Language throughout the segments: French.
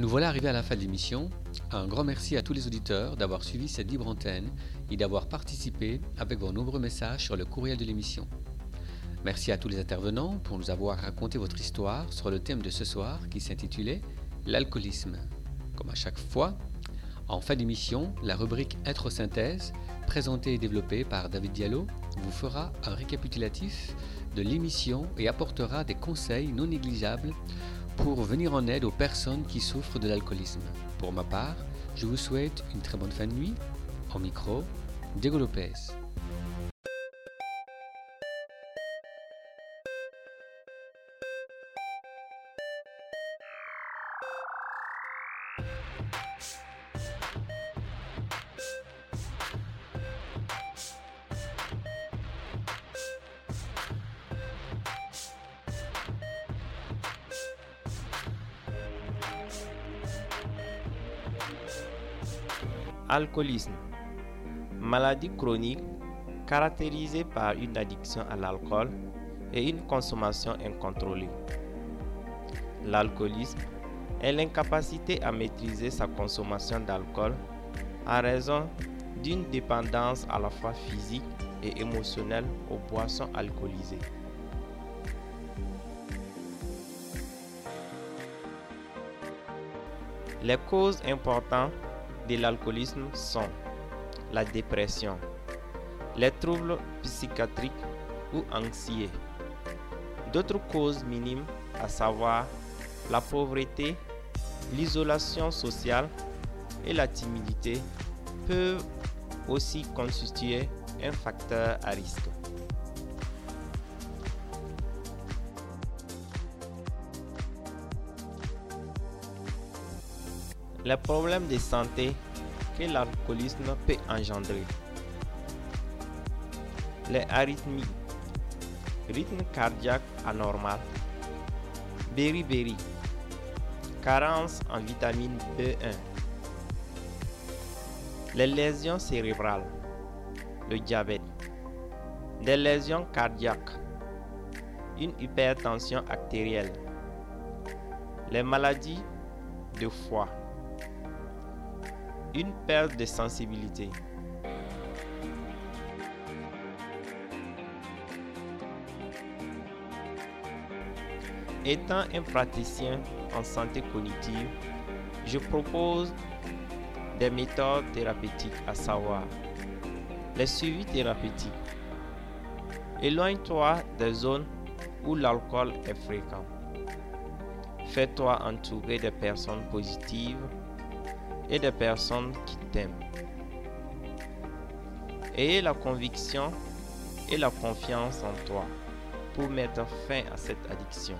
Nous voilà arrivés à la fin de l'émission. Un grand merci à tous les auditeurs d'avoir suivi cette libre antenne et d'avoir participé avec vos nombreux messages sur le courriel de l'émission. Merci à tous les intervenants pour nous avoir raconté votre histoire sur le thème de ce soir qui s'intitulait L'alcoolisme. Comme à chaque fois, en fin d'émission, la rubrique Être synthèse, présentée et développée par David Diallo, vous fera un récapitulatif de l'émission et apportera des conseils non négligeables pour venir en aide aux personnes qui souffrent de l'alcoolisme. Pour ma part, je vous souhaite une très bonne fin de nuit. En micro, Diego Lopez. Alcoolisme. Maladie chronique caractérisée par une addiction à l'alcool et une consommation incontrôlée. L'alcoolisme est l'incapacité à maîtriser sa consommation d'alcool en raison d'une dépendance à la fois physique et émotionnelle aux boissons alcoolisées. Les causes importantes de l'alcoolisme sont la dépression, les troubles psychiatriques ou anxieux. D'autres causes minimes, à savoir la pauvreté, l'isolation sociale et la timidité, peuvent aussi constituer un facteur à risque. Les problèmes de santé que l'alcoolisme peut engendrer. Les arythmies, rythme cardiaque anormal, beriberi, carence en vitamine B1, les lésions cérébrales, le diabète, des lésions cardiaques, une hypertension artérielle, les maladies de foie une perte de sensibilité. Étant un praticien en santé cognitive, je propose des méthodes thérapeutiques, à savoir les suivis thérapeutiques. Éloigne-toi des zones où l'alcool est fréquent. Fais-toi entourer de personnes positives et des personnes qui t'aiment. Ayez la conviction et la confiance en toi pour mettre fin à cette addiction.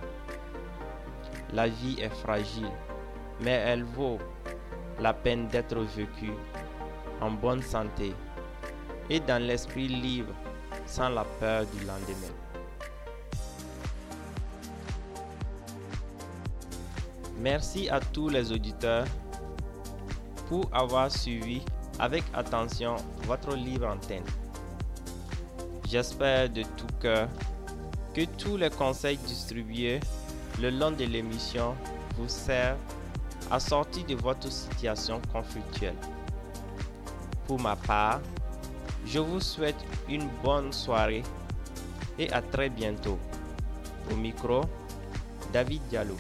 La vie est fragile, mais elle vaut la peine d'être vécue en bonne santé et dans l'esprit libre sans la peur du lendemain. Merci à tous les auditeurs pour avoir suivi avec attention votre libre antenne. J'espère de tout cœur que tous les conseils distribués le long de l'émission vous servent à sortir de votre situation conflictuelle. Pour ma part, je vous souhaite une bonne soirée et à très bientôt. Au micro, David Diallo.